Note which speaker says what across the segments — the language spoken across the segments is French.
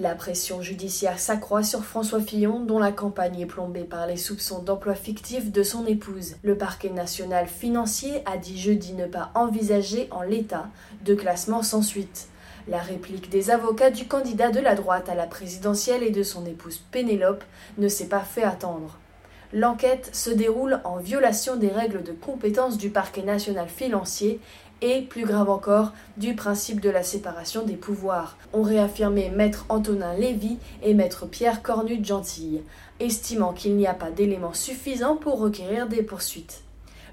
Speaker 1: La pression judiciaire s'accroît sur François Fillon, dont la campagne est plombée par les soupçons d'emploi fictif de son épouse. Le parquet national financier a dit jeudi ne pas envisager en l'état de classement sans suite. La réplique des avocats du candidat de la droite à la présidentielle et de son épouse Pénélope ne s'est pas fait attendre. L'enquête se déroule en violation des règles de compétence du parquet national financier et, plus grave encore, du principe de la séparation des pouvoirs, ont réaffirmé maître Antonin Lévy et maître Pierre Cornu de Gentille, estimant qu'il n'y a pas d'éléments suffisants pour requérir des poursuites.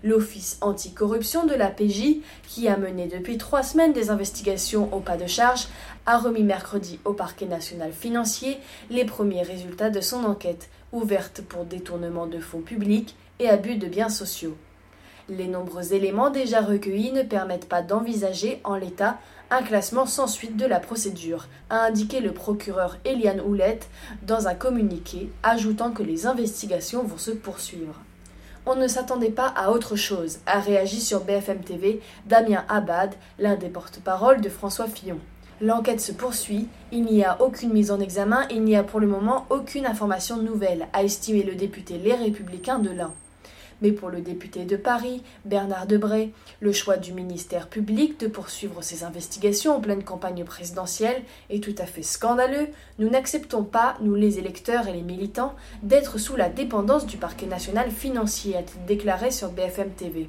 Speaker 1: L'Office anticorruption de la PJ, qui a mené depuis trois semaines des investigations au pas de charge, a remis mercredi au parquet national financier les premiers résultats de son enquête, ouverte pour détournement de fonds publics et abus de biens sociaux. Les nombreux éléments déjà recueillis ne permettent pas d'envisager, en l'état, un classement sans suite de la procédure, a indiqué le procureur Eliane Houlette dans un communiqué, ajoutant que les investigations vont se poursuivre. On ne s'attendait pas à autre chose, a réagi sur BFM TV Damien Abad, l'un des porte-parole de François Fillon. L'enquête se poursuit, il n'y a aucune mise en examen, il n'y a pour le moment aucune information nouvelle, a estimé le député Les Républicains de l'Ain. Mais pour le député de Paris, Bernard Debré, le choix du ministère public de poursuivre ses investigations en pleine campagne présidentielle est tout à fait scandaleux. Nous n'acceptons pas, nous les électeurs et les militants, d'être sous la dépendance du parquet national financier, a-t-il déclaré sur BFM TV.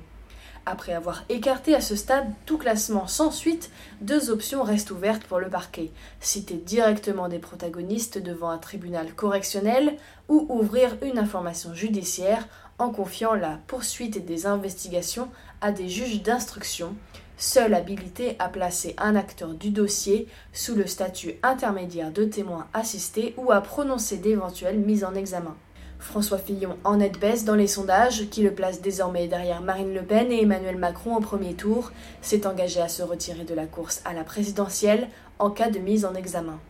Speaker 1: Après avoir écarté à ce stade tout classement sans suite, deux options restent ouvertes pour le parquet. Citer directement des protagonistes devant un tribunal correctionnel ou ouvrir une information judiciaire en confiant la poursuite des investigations à des juges d'instruction, seuls habilités à placer un acteur du dossier sous le statut intermédiaire de témoin assisté ou à prononcer d'éventuelles mises en examen. François Fillon en nette baisse dans les sondages, qui le placent désormais derrière Marine Le Pen et Emmanuel Macron au premier tour, s'est engagé à se retirer de la course à la présidentielle en cas de mise en examen.